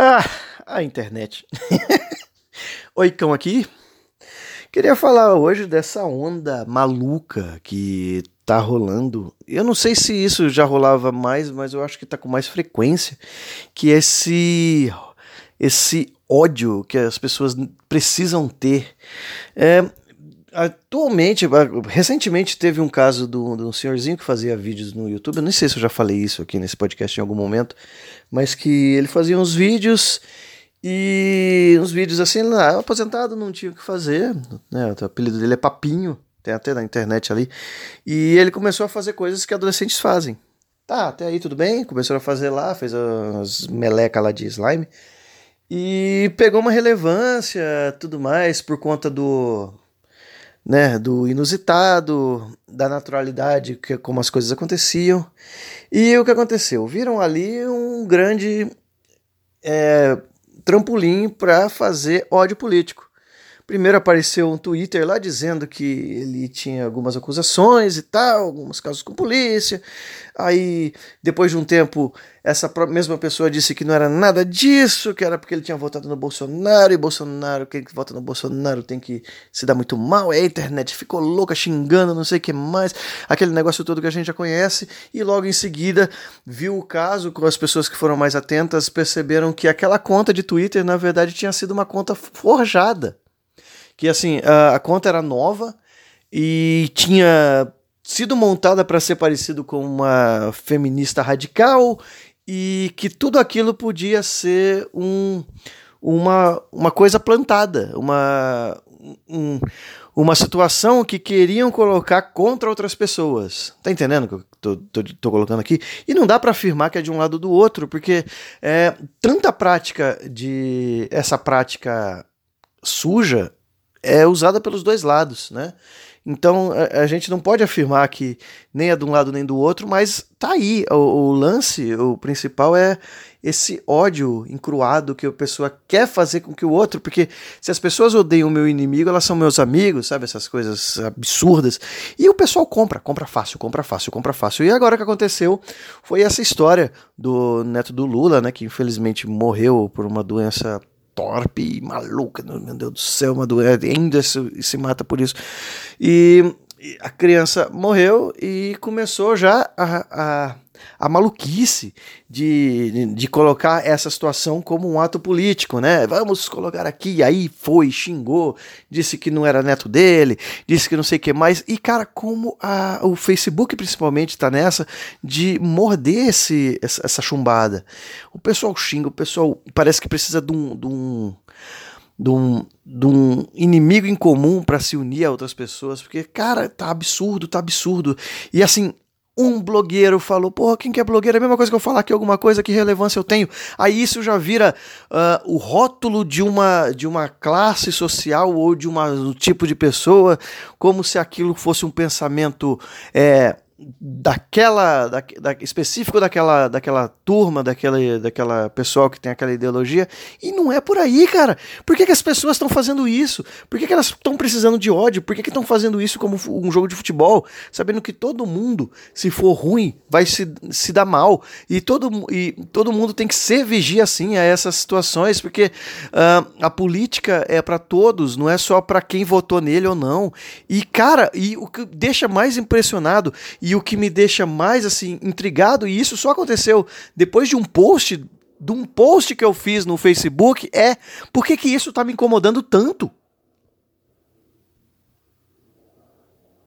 Ah, a internet. Oi, cão aqui. Queria falar hoje dessa onda maluca que tá rolando. Eu não sei se isso já rolava mais, mas eu acho que tá com mais frequência, que é esse esse ódio que as pessoas precisam ter. É, atualmente, recentemente teve um caso de um senhorzinho que fazia vídeos no YouTube. Eu nem sei se eu já falei isso aqui nesse podcast em algum momento, mas que ele fazia uns vídeos e uns vídeos assim, lá, aposentado não tinha o que fazer, né? O apelido dele é Papinho, tem até na internet ali. E ele começou a fazer coisas que adolescentes fazem. Tá, até aí tudo bem, começou a fazer lá, fez as meleca lá de slime. E pegou uma relevância, tudo mais, por conta do né, do inusitado, da naturalidade, que, como as coisas aconteciam. E o que aconteceu? Viram ali um grande é, trampolim para fazer ódio político. Primeiro apareceu um Twitter lá dizendo que ele tinha algumas acusações e tal, alguns casos com polícia. Aí, depois de um tempo, essa mesma pessoa disse que não era nada disso, que era porque ele tinha votado no Bolsonaro, e Bolsonaro, quem vota no Bolsonaro tem que se dar muito mal. E a internet ficou louca, xingando, não sei o que mais, aquele negócio todo que a gente já conhece. E logo em seguida, viu o caso, com as pessoas que foram mais atentas perceberam que aquela conta de Twitter, na verdade, tinha sido uma conta forjada que assim, a, a conta era nova e tinha sido montada para ser parecido com uma feminista radical e que tudo aquilo podia ser um, uma, uma coisa plantada, uma, um, uma situação que queriam colocar contra outras pessoas. Tá entendendo o que eu tô, tô, tô, colocando aqui? E não dá para afirmar que é de um lado do outro, porque é, tanta prática de. essa prática suja é usada pelos dois lados, né? Então a, a, gente não pode afirmar que nem é de um lado nem do outro, mas tá aí. O, o, lance, o principal é esse ódio encruado que a pessoa quer fazer com que o outro, porque se as pessoas odeiam o meu inimigo, elas são meus amigos, sabe? Essas coisas absurdas. E o pessoal compra, compra fácil, compra fácil, compra fácil. E agora o que aconteceu foi essa história do neto do Lula, né? Que infelizmente morreu por uma doença torpe e maluca, meu Deus do céu, uma doença, ainda se, se mata por isso. E a criança morreu e começou já a, a, a maluquice de, de, de, colocar essa situação como um ato político, né? Vamos colocar aqui, aí foi, xingou, disse que não era neto dele, disse que não sei o que mais. E, cara, como a, o Facebook principalmente está nessa de morder esse, essa, essa chumbada. O pessoal xinga, o pessoal parece que precisa de um. De um de um, de um inimigo em comum para se unir a outras pessoas, porque, cara, tá absurdo, tá absurdo. E assim, um blogueiro falou, porra, quem que é blogueiro? É a mesma coisa que eu falar aqui alguma coisa, que relevância eu tenho. Aí isso já vira uh, o rótulo de uma, de uma classe social ou de uma, um tipo de pessoa, como se aquilo fosse um pensamento. É, daquela da, da, específico daquela daquela turma daquela daquela pessoal que tem aquela ideologia. E não é por aí cara. Por que, que as pessoas estão fazendo isso? Por que, que elas estão precisando de ódio? Por que estão fazendo isso como um jogo de futebol? Sabendo que todo mundo se for ruim vai se, se dar mal. E todo e todo mundo tem que ser vigia assim a essas situações porque uh, a política é para todos não é só para quem votou nele ou não. E cara e o que deixa mais impressionado e o que me deixa mais assim intrigado, e isso só aconteceu depois de um post, de um post que eu fiz no Facebook, é por que, que isso está me incomodando tanto?